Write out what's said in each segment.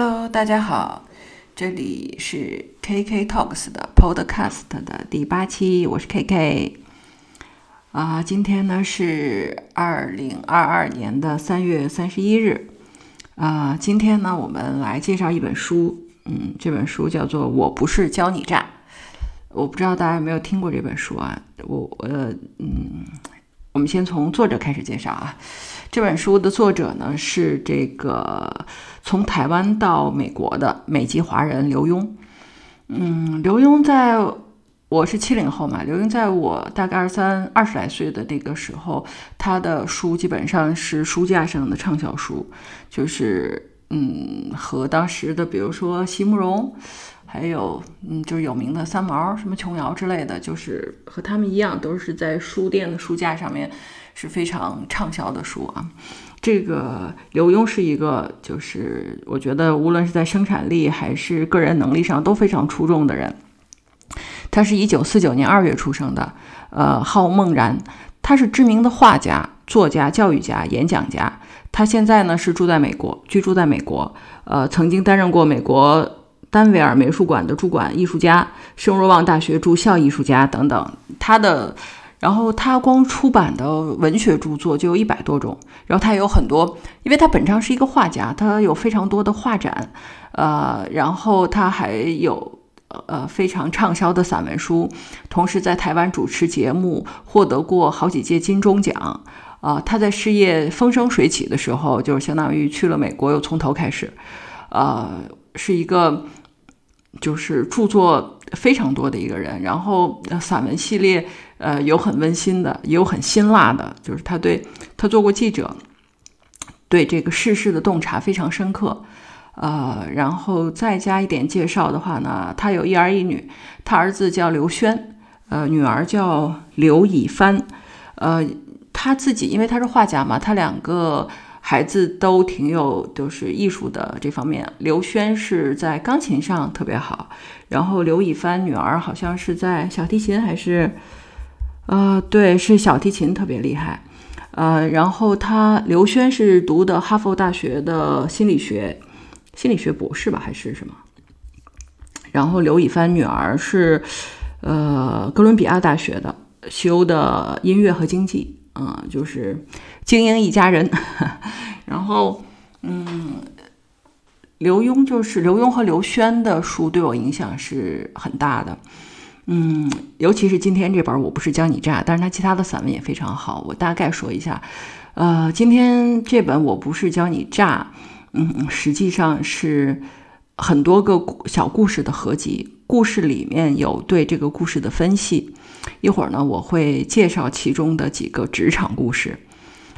Hello，大家好，这里是 KK Talks 的 Podcast 的第八期，我是 KK。啊，今天呢是二零二二年的三月三十一日。啊，今天呢我们来介绍一本书，嗯，这本书叫做《我不是教你诈》。我不知道大家有没有听过这本书啊？我呃嗯，我们先从作者开始介绍啊。这本书的作者呢是这个从台湾到美国的美籍华人刘墉。嗯，刘墉在我是七零后嘛，刘墉在我大概二三二十来岁的那个时候，他的书基本上是书架上的畅销书，就是嗯和当时的比如说席慕容。还有，嗯，就是有名的三毛，什么琼瑶之类的，就是和他们一样，都是在书店的书架上面是非常畅销的书啊。这个刘墉是一个，就是我觉得无论是在生产力还是个人能力上都非常出众的人。他是一九四九年二月出生的，呃，号孟然，他是知名的画家、作家、教育家、演讲家。他现在呢是住在美国，居住在美国，呃，曾经担任过美国。丹维尔美术馆的驻馆艺术家，圣若望大学驻校艺术家等等，他的，然后他光出版的文学著作就有一百多种，然后他有很多，因为他本身是一个画家，他有非常多的画展，呃，然后他还有呃非常畅销的散文书，同时在台湾主持节目，获得过好几届金钟奖，啊，他在事业风生水起的时候，就是相当于去了美国，又从头开始，呃，是一个。就是著作非常多的一个人，然后散文系列，呃，有很温馨的，也有很辛辣的。就是他对他做过记者，对这个世事的洞察非常深刻。呃，然后再加一点介绍的话呢，他有一儿一女，他儿子叫刘轩，呃，女儿叫刘以帆。呃，他自己因为他是画家嘛，他两个。孩子都挺有，就是艺术的这方面。刘轩是在钢琴上特别好，然后刘以帆女儿好像是在小提琴还是，呃，对，是小提琴特别厉害。呃，然后他刘轩是读的哈佛大学的心理学，心理学博士吧，还是什么？然后刘以帆女儿是，呃，哥伦比亚大学的修的音乐和经济。嗯，就是精英一家人，然后，嗯，刘墉就是刘墉和刘轩的书对我影响是很大的，嗯，尤其是今天这本我不是教你诈，但是他其他的散文也非常好，我大概说一下，呃，今天这本我不是教你诈，嗯，实际上是很多个小故事的合集，故事里面有对这个故事的分析。一会儿呢，我会介绍其中的几个职场故事。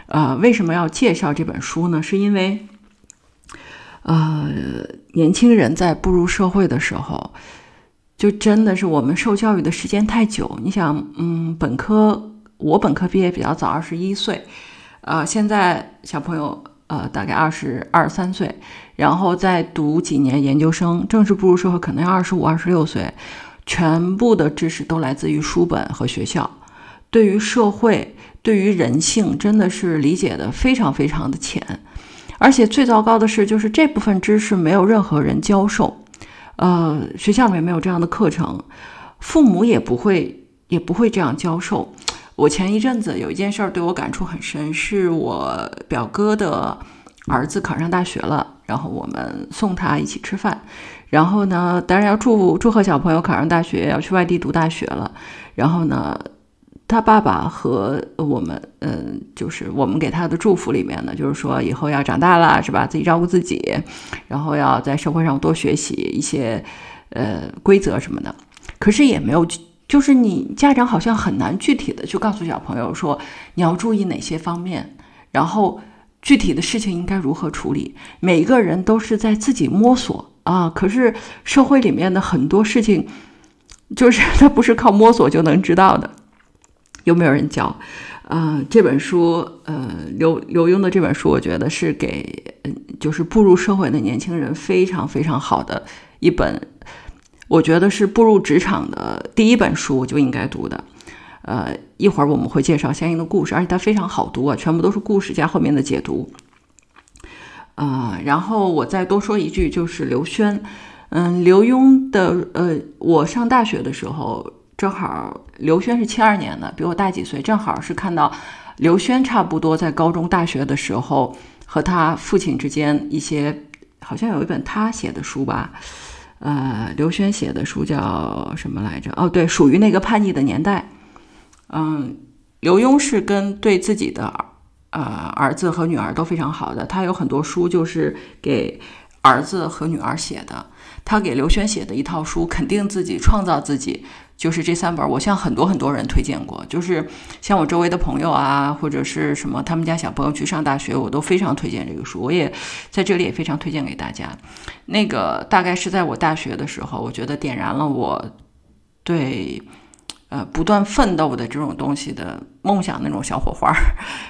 呃，为什么要介绍这本书呢？是因为，呃，年轻人在步入社会的时候，就真的是我们受教育的时间太久。你想，嗯，本科我本科毕业比较早，二十一岁，呃，现在小朋友呃大概二十二三岁，然后再读几年研究生，正式步入社会可能要二十五、二十六岁。全部的知识都来自于书本和学校，对于社会、对于人性，真的是理解的非常非常的浅。而且最糟糕的是，就是这部分知识没有任何人教授，呃，学校里面没有这样的课程，父母也不会也不会这样教授。我前一阵子有一件事儿对我感触很深，是我表哥的儿子考上大学了，然后我们送他一起吃饭。然后呢，当然要祝祝贺小朋友考上大学，要去外地读大学了。然后呢，他爸爸和我们，嗯，就是我们给他的祝福里面呢，就是说以后要长大了，是吧？自己照顾自己，然后要在社会上多学习一些，呃，规则什么的。可是也没有，就是你家长好像很难具体的去告诉小朋友说你要注意哪些方面，然后具体的事情应该如何处理。每一个人都是在自己摸索。啊！可是社会里面的很多事情，就是它不是靠摸索就能知道的。有没有人教？啊，这本书，呃，刘刘墉的这本书，我觉得是给，就是步入社会的年轻人非常非常好的一本。我觉得是步入职场的第一本书就应该读的。呃，一会儿我们会介绍相应的故事，而且它非常好读啊，全部都是故事加后面的解读。啊，然后我再多说一句，就是刘轩，嗯，刘墉的，呃，我上大学的时候，正好刘轩是七二年的，比我大几岁，正好是看到刘轩差不多在高中、大学的时候和他父亲之间一些，好像有一本他写的书吧，呃，刘轩写的书叫什么来着？哦，对，属于那个叛逆的年代。嗯，刘墉是跟对自己的。呃，儿子和女儿都非常好的，他有很多书就是给儿子和女儿写的。他给刘轩写的一套书，肯定自己创造自己，就是这三本。我向很多很多人推荐过，就是像我周围的朋友啊，或者是什么他们家小朋友去上大学，我都非常推荐这个书。我也在这里也非常推荐给大家。那个大概是在我大学的时候，我觉得点燃了我对。呃，不断奋斗的这种东西的梦想那种小火花，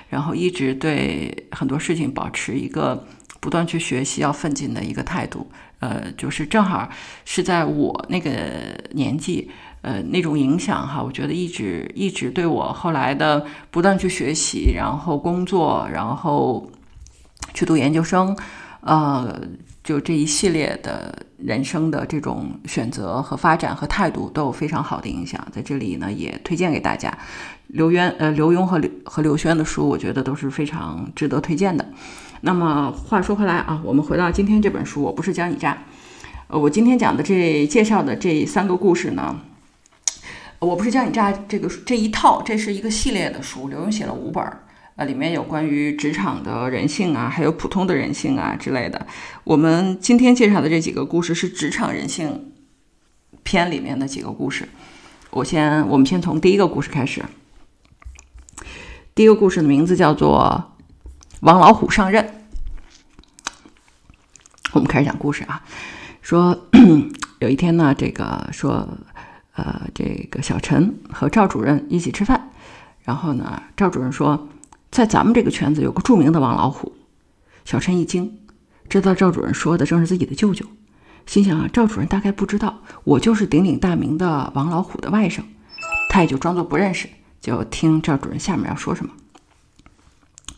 然后一直对很多事情保持一个不断去学习、要奋进的一个态度。呃，就是正好是在我那个年纪，呃，那种影响哈，我觉得一直一直对我后来的不断去学习，然后工作，然后去读研究生，呃。就这一系列的人生的这种选择和发展和态度都有非常好的影响，在这里呢也推荐给大家。刘渊呃刘墉和刘和刘轩的书，我觉得都是非常值得推荐的。那么话说回来啊，我们回到今天这本书，我不是教你诈。呃，我今天讲的这介绍的这三个故事呢，我不是教你诈这个这一套，这是一个系列的书，刘墉写了五本儿。呃，里面有关于职场的人性啊，还有普通的人性啊之类的。我们今天介绍的这几个故事是职场人性篇里面的几个故事。我先，我们先从第一个故事开始。第一个故事的名字叫做《王老虎上任》。我们开始讲故事啊，说 有一天呢，这个说，呃，这个小陈和赵主任一起吃饭，然后呢，赵主任说。在咱们这个圈子有个著名的王老虎，小陈一惊，知道赵主任说的正是自己的舅舅，心想啊，赵主任大概不知道我就是鼎鼎大名的王老虎的外甥，他也就装作不认识，就听赵主任下面要说什么。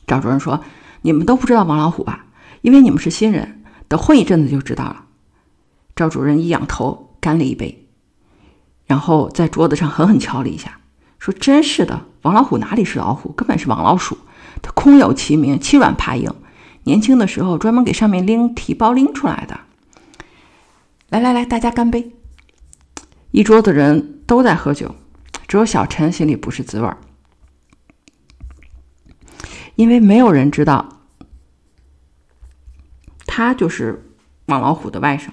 赵主任说：“你们都不知道王老虎吧？因为你们是新人，等混一阵子就知道了。”赵主任一仰头干了一杯，然后在桌子上狠狠敲了一下。说真是的，王老虎哪里是老虎，根本是王老鼠。他空有其名，欺软怕硬。年轻的时候专门给上面拎提包拎出来的。来来来，大家干杯！一桌子人都在喝酒，只有小陈心里不是滋味儿，因为没有人知道他就是王老虎的外甥。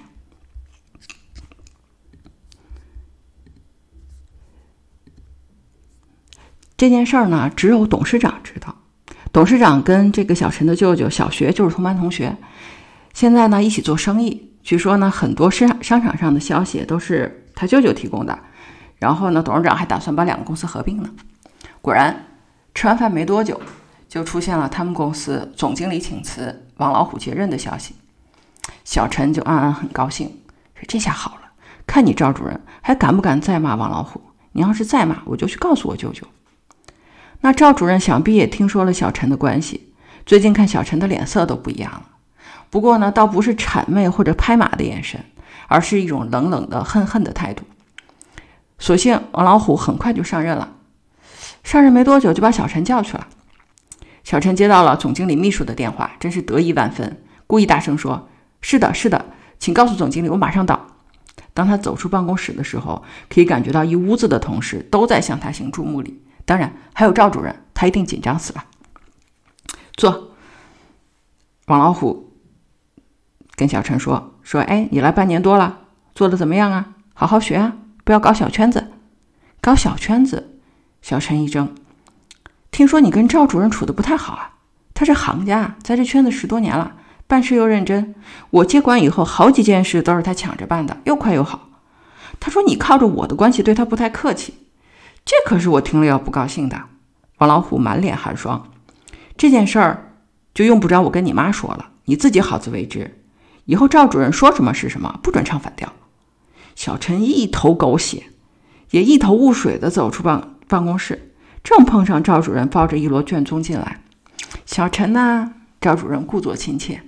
这件事儿呢，只有董事长知道。董事长跟这个小陈的舅舅小学就是同班同学，现在呢一起做生意。据说呢，很多商商场上的消息都是他舅舅提供的。然后呢，董事长还打算把两个公司合并呢。果然，吃完饭没多久，就出现了他们公司总经理请辞、王老虎接任的消息。小陈就暗暗很高兴，说：“这下好了，看你赵主任还敢不敢再骂王老虎？你要是再骂，我就去告诉我舅舅。”那赵主任想必也听说了小陈的关系，最近看小陈的脸色都不一样了。不过呢，倒不是谄媚或者拍马的眼神，而是一种冷冷的、恨恨的态度。所幸王老虎很快就上任了，上任没多久就把小陈叫去了。小陈接到了总经理秘书的电话，真是得意万分，故意大声说：“是的，是的，请告诉总经理，我马上到。”当他走出办公室的时候，可以感觉到一屋子的同事都在向他行注目礼。当然，还有赵主任，他一定紧张死了。坐。王老虎跟小陈说：“说，哎，你来半年多了，做的怎么样啊？好好学啊，不要搞小圈子。搞小圈子。”小陈一怔，听说你跟赵主任处的不太好啊？他是行家，在这圈子十多年了，办事又认真。我接管以后，好几件事都是他抢着办的，又快又好。他说你靠着我的关系对他不太客气。这可是我听了要不高兴的。王老虎满脸寒霜，这件事儿就用不着我跟你妈说了，你自己好自为之。以后赵主任说什么是什么，不准唱反调。小陈一头狗血，也一头雾水的走出办办公室，正碰上赵主任抱着一摞卷宗进来。小陈呢？赵主任故作亲切，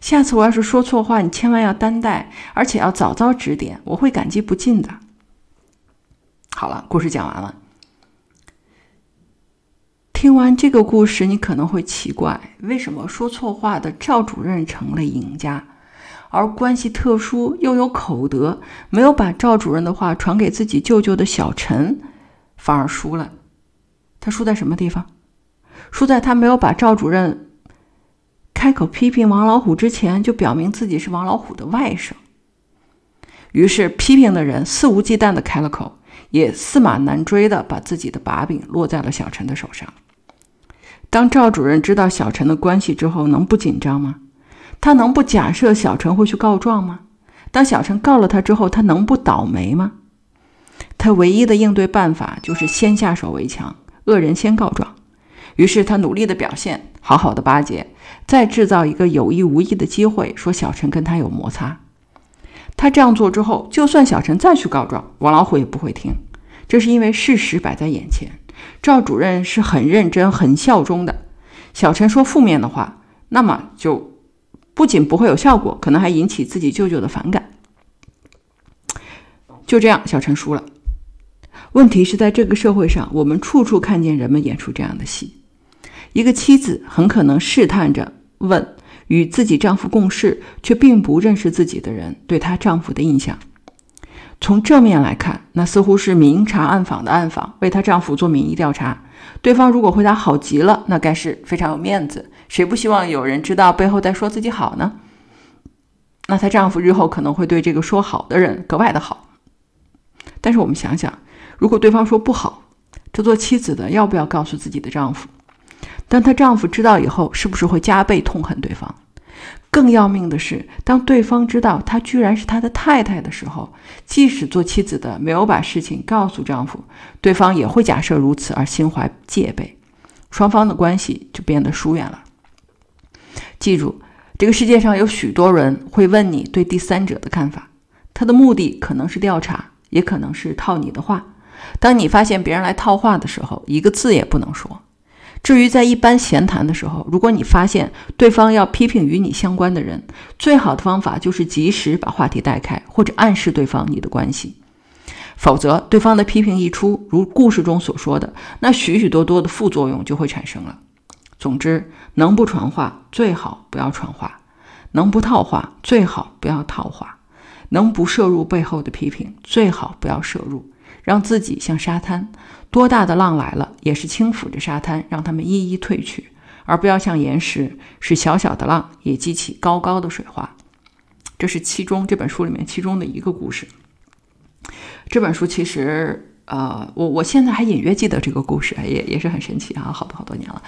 下次我要是说错话，你千万要担待，而且要早早指点，我会感激不尽的。”好了，故事讲完了。听完这个故事，你可能会奇怪，为什么说错话的赵主任成了赢家，而关系特殊又有口德，没有把赵主任的话传给自己舅舅的小陈，反而输了？他输在什么地方？输在他没有把赵主任开口批评王老虎之前，就表明自己是王老虎的外甥。于是批评的人肆无忌惮的开了口，也驷马难追的把自己的把柄落在了小陈的手上。当赵主任知道小陈的关系之后，能不紧张吗？他能不假设小陈会去告状吗？当小陈告了他之后，他能不倒霉吗？他唯一的应对办法就是先下手为强，恶人先告状。于是他努力的表现，好好的巴结，再制造一个有意无意的机会，说小陈跟他有摩擦。他这样做之后，就算小陈再去告状，王老虎也不会听。这是因为事实摆在眼前。赵主任是很认真、很效忠的。小陈说负面的话，那么就不仅不会有效果，可能还引起自己舅舅的反感。就这样，小陈输了。问题是在这个社会上，我们处处看见人们演出这样的戏：一个妻子很可能试探着问与自己丈夫共事却并不认识自己的人对她丈夫的印象。从正面来看，那似乎是明察暗访的暗访，为她丈夫做民意调查。对方如果回答好极了，那该是非常有面子。谁不希望有人知道背后在说自己好呢？那她丈夫日后可能会对这个说好的人格外的好。但是我们想想，如果对方说不好，这做妻子的要不要告诉自己的丈夫？当她丈夫知道以后，是不是会加倍痛恨对方？更要命的是，当对方知道她居然是他的太太的时候，即使做妻子的没有把事情告诉丈夫，对方也会假设如此而心怀戒备，双方的关系就变得疏远了。记住，这个世界上有许多人会问你对第三者的看法，他的目的可能是调查，也可能是套你的话。当你发现别人来套话的时候，一个字也不能说。至于在一般闲谈的时候，如果你发现对方要批评与你相关的人，最好的方法就是及时把话题带开，或者暗示对方你的关系。否则，对方的批评一出，如故事中所说的，那许许多多的副作用就会产生了。总之，能不传话最好不要传话，能不套话最好不要套话，能不摄入背后的批评最好不要摄入。让自己像沙滩，多大的浪来了，也是轻抚着沙滩，让它们一一退去，而不要像岩石，使小小的浪也激起高高的水花。这是其中这本书里面其中的一个故事。这本书其实，呃，我我现在还隐约记得这个故事，也也是很神奇啊，好多好多年了。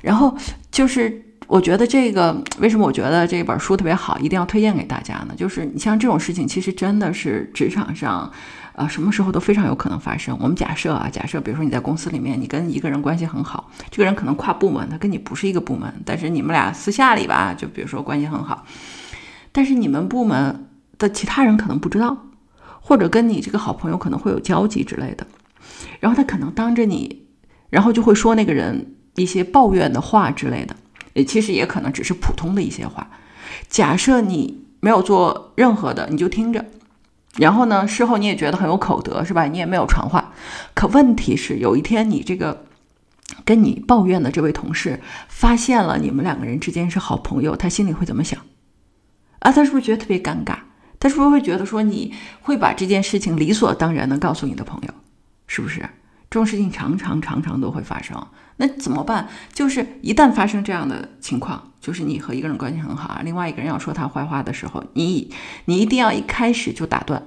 然后就是，我觉得这个为什么我觉得这本书特别好，一定要推荐给大家呢？就是你像这种事情，其实真的是职场上。啊，什么时候都非常有可能发生。我们假设啊，假设比如说你在公司里面，你跟一个人关系很好，这个人可能跨部门，他跟你不是一个部门，但是你们俩私下里吧，就比如说关系很好，但是你们部门的其他人可能不知道，或者跟你这个好朋友可能会有交集之类的，然后他可能当着你，然后就会说那个人一些抱怨的话之类的，也其实也可能只是普通的一些话。假设你没有做任何的，你就听着。然后呢？事后你也觉得很有口德，是吧？你也没有传话。可问题是，有一天你这个跟你抱怨的这位同事发现了你们两个人之间是好朋友，他心里会怎么想？啊，他是不是觉得特别尴尬？他是不是会觉得说你会把这件事情理所当然的告诉你的朋友？是不是？这种事情常常常常都会发生。那怎么办？就是一旦发生这样的情况。就是你和一个人关系很好啊，另外一个人要说他坏话的时候，你你一定要一开始就打断，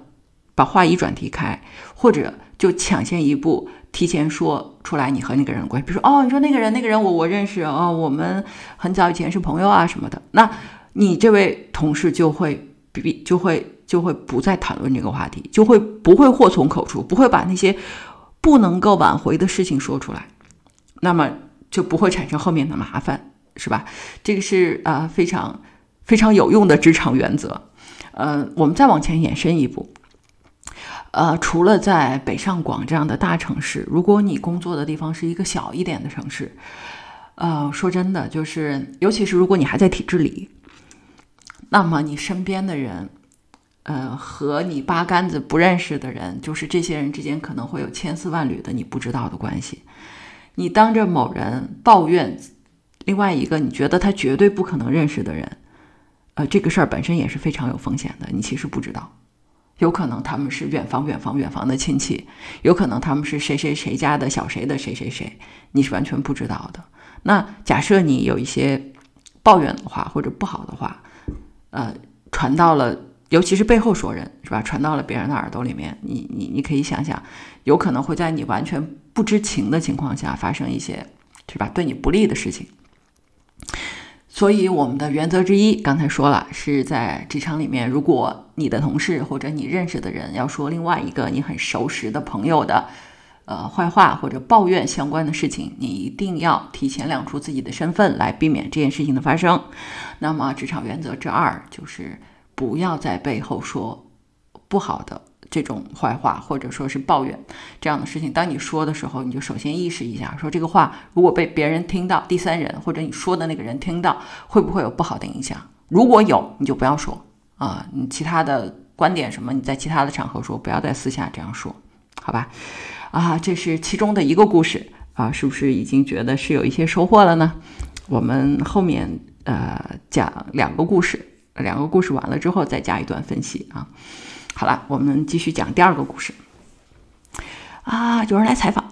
把话一转题开，或者就抢先一步提前说出来你和那个人关系。比如说，哦，你说那个人那个人我我认识哦，我们很早以前是朋友啊什么的。那你这位同事就会比就会就会不再谈论这个话题，就会不会祸从口出，不会把那些不能够挽回的事情说出来，那么就不会产生后面的麻烦。是吧？这个是啊，非常非常有用的职场原则。呃，我们再往前延伸一步，呃，除了在北上广这样的大城市，如果你工作的地方是一个小一点的城市，呃，说真的，就是尤其是如果你还在体制里，那么你身边的人，呃，和你八竿子不认识的人，就是这些人之间可能会有千丝万缕的你不知道的关系。你当着某人抱怨另外一个你觉得他绝对不可能认识的人，呃，这个事儿本身也是非常有风险的。你其实不知道，有可能他们是远房、远房、远房的亲戚，有可能他们是谁谁谁家的小谁的谁谁谁，你是完全不知道的。那假设你有一些抱怨的话或者不好的话，呃，传到了，尤其是背后说人是吧？传到了别人的耳朵里面，你你你可以想想，有可能会在你完全不知情的情况下发生一些是吧？对你不利的事情。所以我们的原则之一，刚才说了，是在职场里面，如果你的同事或者你认识的人要说另外一个你很熟识的朋友的。呃，坏话或者抱怨相关的事情，你一定要提前亮出自己的身份，来避免这件事情的发生。那么，职场原则之二就是不要在背后说不好的这种坏话，或者说是抱怨这样的事情。当你说的时候，你就首先意识一下，说这个话如果被别人听到，第三人或者你说的那个人听到，会不会有不好的影响？如果有，你就不要说啊。你其他的观点什么，你在其他的场合说，不要在私下这样说，好吧？啊，这是其中的一个故事啊，是不是已经觉得是有一些收获了呢？我们后面呃讲两个故事，两个故事完了之后再加一段分析啊。好了，我们继续讲第二个故事。啊，有人来采访，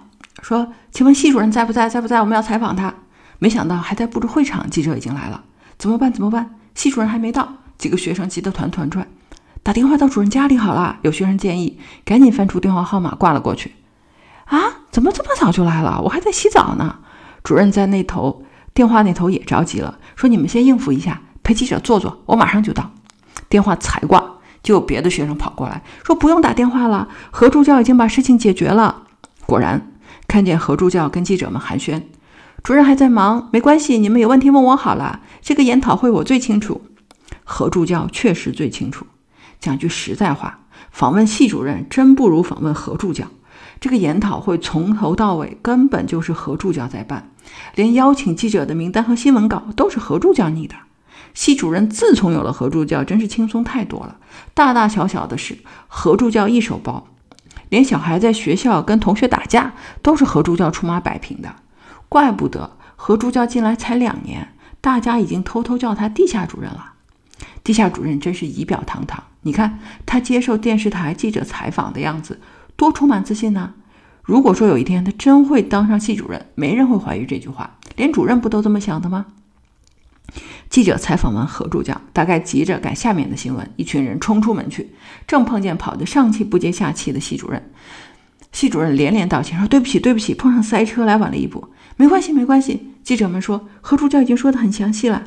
说：“请问系主任在不在？在不在？我们要采访他。”没想到还在布置会场，记者已经来了，怎么办？怎么办？系主任还没到，几个学生急得团团转，打电话到主任家里好了。有学生建议，赶紧翻出电话号码挂了过去。啊，怎么这么早就来了？我还在洗澡呢。主任在那头电话那头也着急了，说：“你们先应付一下，陪记者坐坐，我马上就到。”电话才挂，就有别的学生跑过来，说：“不用打电话了，何助教已经把事情解决了。”果然，看见何助教跟记者们寒暄，主任还在忙，没关系，你们有问题问我好了。这个研讨会我最清楚，何助教确实最清楚。讲句实在话，访问系主任真不如访问何助教。这个研讨会从头到尾根本就是何助教在办，连邀请记者的名单和新闻稿都是何助教拟的。系主任自从有了何助教，真是轻松太多了，大大小小的事何助教一手包，连小孩在学校跟同学打架都是何助教出马摆平的。怪不得何助教进来才两年，大家已经偷偷叫他地下主任了。地下主任真是仪表堂堂，你看他接受电视台记者采访的样子。多充满自信呢！如果说有一天他真会当上系主任，没人会怀疑这句话，连主任不都这么想的吗？记者采访完何助教，大概急着赶下面的新闻，一群人冲出门去，正碰见跑得上气不接下气的系主任。系主任连连道歉说：“对不起，对不起，碰上塞车来晚了一步，没关系，没关系。”记者们说：“何助教已经说得很详细了。”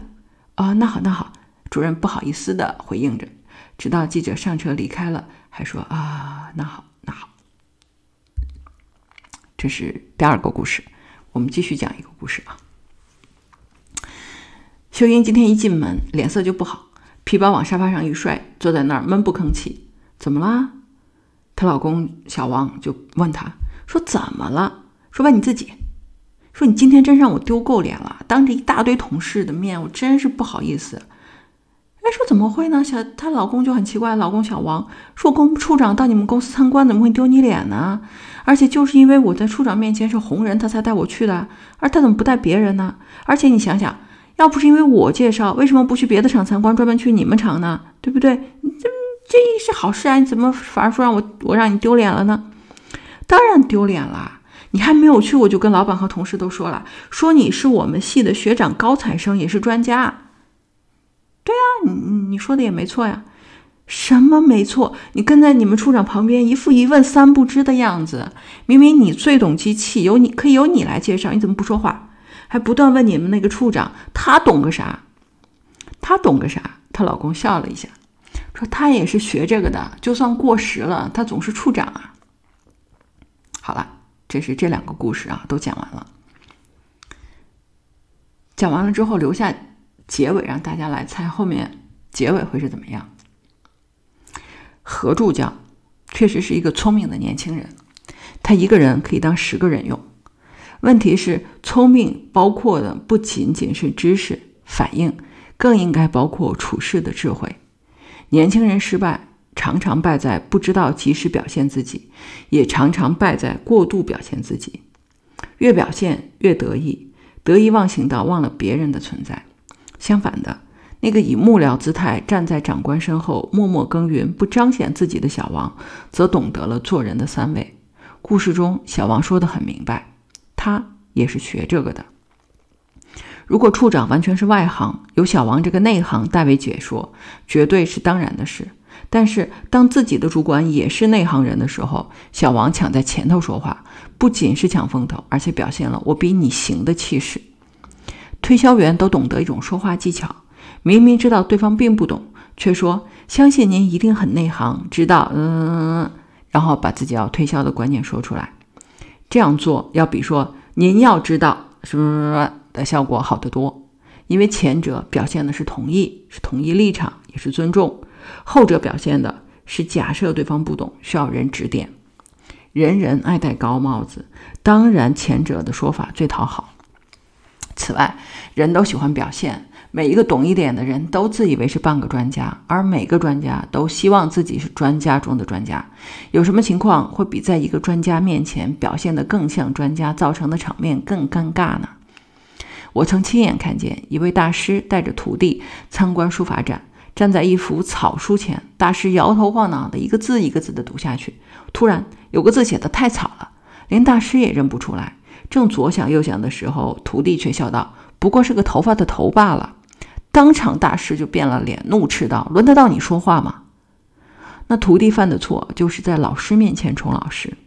啊，那好，那好。主任不好意思地回应着，直到记者上车离开了，还说：“啊，那好。”这是第二个故事，我们继续讲一个故事啊。秋英今天一进门，脸色就不好，皮包往沙发上一摔，坐在那儿闷不吭气。怎么啦？她老公小王就问她说：“怎么了？”说问你自己。说你今天真让我丢够脸了，当着一大堆同事的面，我真是不好意思。哎，说怎么会呢？小她老公就很奇怪，老公小王说：“我跟处长到你们公司参观，怎么会丢你脸呢？”而且就是因为我在处长面前是红人，他才带我去的。而他怎么不带别人呢？而且你想想，要不是因为我介绍，为什么不去别的厂参观，专门去你们厂呢？对不对？这这是好事啊！你怎么反而说让我我让你丢脸了呢？当然丢脸了！你还没有去，我就跟老板和同事都说了，说你是我们系的学长高材生，也是专家。对啊，你你说的也没错呀。什么没错？你跟在你们处长旁边，一副一问三不知的样子。明明你最懂机器，由你可以由你来介绍，你怎么不说话？还不断问你们那个处长，他懂个啥？他懂个啥？她老公笑了一下，说他也是学这个的，就算过时了，他总是处长啊。好了，这是这两个故事啊，都讲完了。讲完了之后，留下结尾，让大家来猜后面结尾会是怎么样。何助教确实是一个聪明的年轻人，他一个人可以当十个人用。问题是，聪明包括的不仅仅是知识、反应，更应该包括处事的智慧。年轻人失败，常常败在不知道及时表现自己，也常常败在过度表现自己。越表现越得意，得意忘形到忘了别人的存在。相反的，那个以幕僚姿态站在长官身后默默耕耘、不彰显自己的小王，则懂得了做人的三味。故事中，小王说得很明白，他也是学这个的。如果处长完全是外行，由小王这个内行代为解说，绝对是当然的事。但是，当自己的主管也是内行人的时候，小王抢在前头说话，不仅是抢风头，而且表现了“我比你行”的气势。推销员都懂得一种说话技巧，明明知道对方并不懂，却说：“相信您一定很内行，知道。”嗯，然后把自己要推销的观念说出来。这样做要比说“您要知道”什么什么的效果好得多？因为前者表现的是同意，是同意立场，也是尊重。后者表现的是假设对方不懂，需要人指点。人人爱戴高帽子，当然前者的说法最讨好。此外，人都喜欢表现，每一个懂一点的人都自以为是半个专家，而每个专家都希望自己是专家中的专家。有什么情况会比在一个专家面前表现得更像专家造成的场面更尴尬呢？我曾亲眼看见一位大师带着徒弟参观书法展。站在一幅草书前，大师摇头晃脑的，一个字一个字的读下去。突然，有个字写的太草了，连大师也认不出来。正左想右想的时候，徒弟却笑道：“不过是个头发的头罢了。”当场，大师就变了脸，怒斥道：“轮得到你说话吗？”那徒弟犯的错，就是在老师面前宠老师。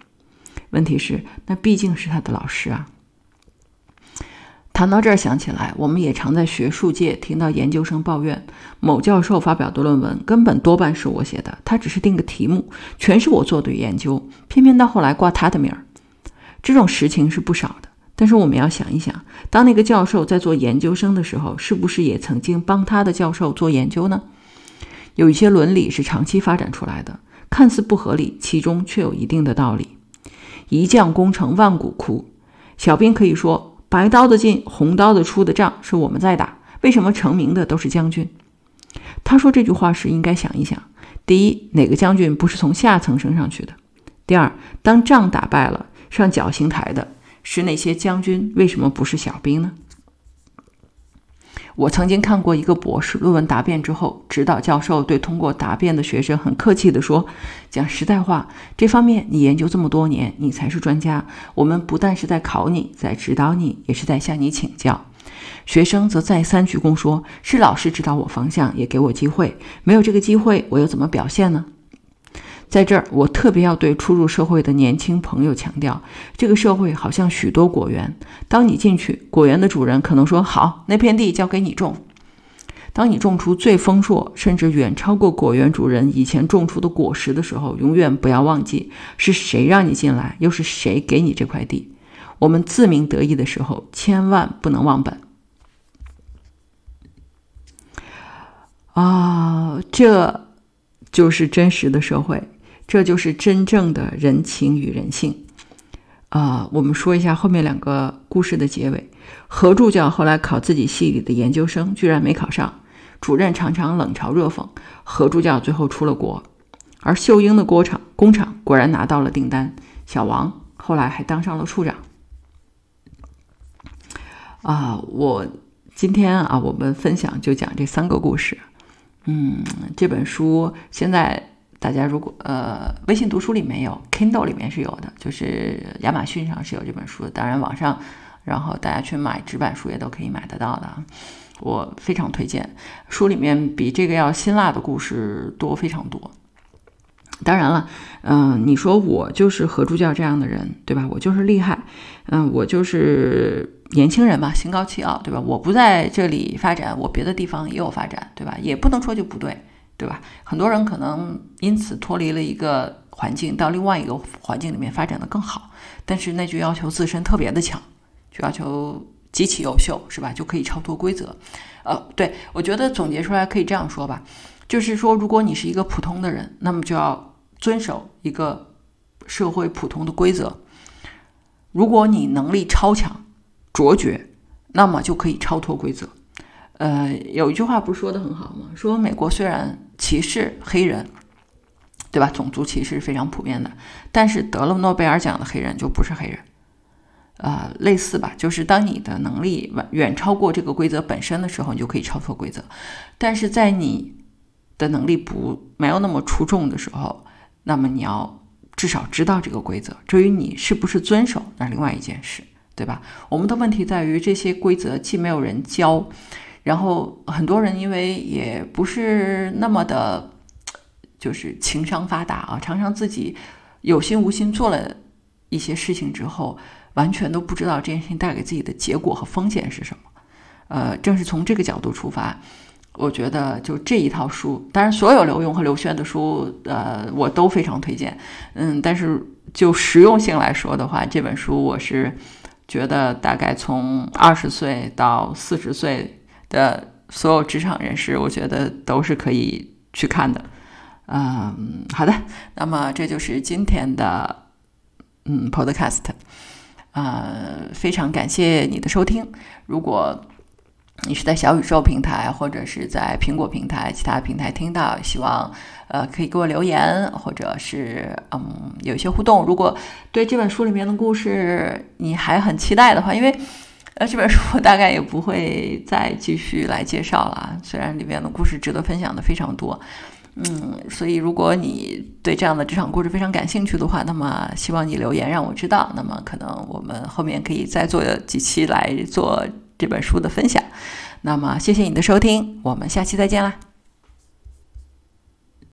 问题是，那毕竟是他的老师啊。谈到这儿，想起来，我们也常在学术界听到研究生抱怨，某教授发表的论文根本多半是我写的，他只是定个题目，全是我做的研究，偏偏到后来挂他的名儿。这种实情是不少的。但是我们要想一想，当那个教授在做研究生的时候，是不是也曾经帮他的教授做研究呢？有一些伦理是长期发展出来的，看似不合理，其中却有一定的道理。一将功成万骨枯，小兵可以说。白刀子进，红刀子出的仗是我们在打。为什么成名的都是将军？他说这句话时，应该想一想：第一，哪个将军不是从下层升上去的？第二，当仗打败了，上绞刑台的是那些将军，为什么不是小兵呢？我曾经看过一个博士论文答辩之后，指导教授对通过答辩的学生很客气地说：“讲实在话，这方面你研究这么多年，你才是专家。我们不但是在考你，在指导你，也是在向你请教。”学生则再三鞠躬说：“是老师指导我方向，也给我机会。没有这个机会，我又怎么表现呢？”在这儿，我特别要对初入社会的年轻朋友强调：这个社会好像许多果园，当你进去，果园的主人可能说：“好，那片地交给你种。”当你种出最丰硕，甚至远超过果园主人以前种出的果实的时候，永远不要忘记是谁让你进来，又是谁给你这块地。我们自鸣得意的时候，千万不能忘本。啊，这就是真实的社会。这就是真正的人情与人性，啊，我们说一下后面两个故事的结尾。何助教后来考自己系里的研究生，居然没考上，主任常常冷嘲热讽。何助教最后出了国，而秀英的锅厂工厂果然拿到了订单，小王后来还当上了处长。啊，我今天啊，我们分享就讲这三个故事。嗯，这本书现在。大家如果呃，微信读书里面有，Kindle 里面是有的，就是亚马逊上是有这本书的。当然网上，然后大家去买纸板书也都可以买得到的。我非常推荐，书里面比这个要辛辣的故事多非常多。当然了，嗯，你说我就是何助教这样的人，对吧？我就是厉害，嗯，我就是年轻人嘛，心高气傲，对吧？我不在这里发展，我别的地方也有发展，对吧？也不能说就不对。对吧？很多人可能因此脱离了一个环境，到另外一个环境里面发展的更好，但是那就要求自身特别的强，就要求极其优秀，是吧？就可以超脱规则。呃，对我觉得总结出来可以这样说吧，就是说，如果你是一个普通的人，那么就要遵守一个社会普通的规则；如果你能力超强、卓绝，那么就可以超脱规则。呃，有一句话不是说的很好吗？说美国虽然歧视黑人，对吧？种族歧视是非常普遍的，但是得了诺贝尔奖的黑人就不是黑人。呃，类似吧，就是当你的能力远远超过这个规则本身的时候，你就可以超脱规则。但是在你的能力不没有那么出众的时候，那么你要至少知道这个规则。至于你是不是遵守，那另外一件事，对吧？我们的问题在于这些规则既没有人教，然后很多人因为也不是那么的，就是情商发达啊，常常自己有心无心做了一些事情之后。完全都不知道这件事情带给自己的结果和风险是什么，呃，正是从这个角度出发，我觉得就这一套书，当然所有刘墉和刘轩的书，呃，我都非常推荐，嗯，但是就实用性来说的话，这本书我是觉得大概从二十岁到四十岁的所有职场人士，我觉得都是可以去看的，嗯，好的，那么这就是今天的嗯 Podcast。呃，非常感谢你的收听。如果你是在小宇宙平台或者是在苹果平台其他平台听到，希望呃可以给我留言，或者是嗯有一些互动。如果对这本书里面的故事你还很期待的话，因为呃这本书我大概也不会再继续来介绍了，虽然里面的故事值得分享的非常多。嗯，所以如果你对这样的职场故事非常感兴趣的话，那么希望你留言让我知道。那么可能我们后面可以再做几期来做这本书的分享。那么谢谢你的收听，我们下期再见啦。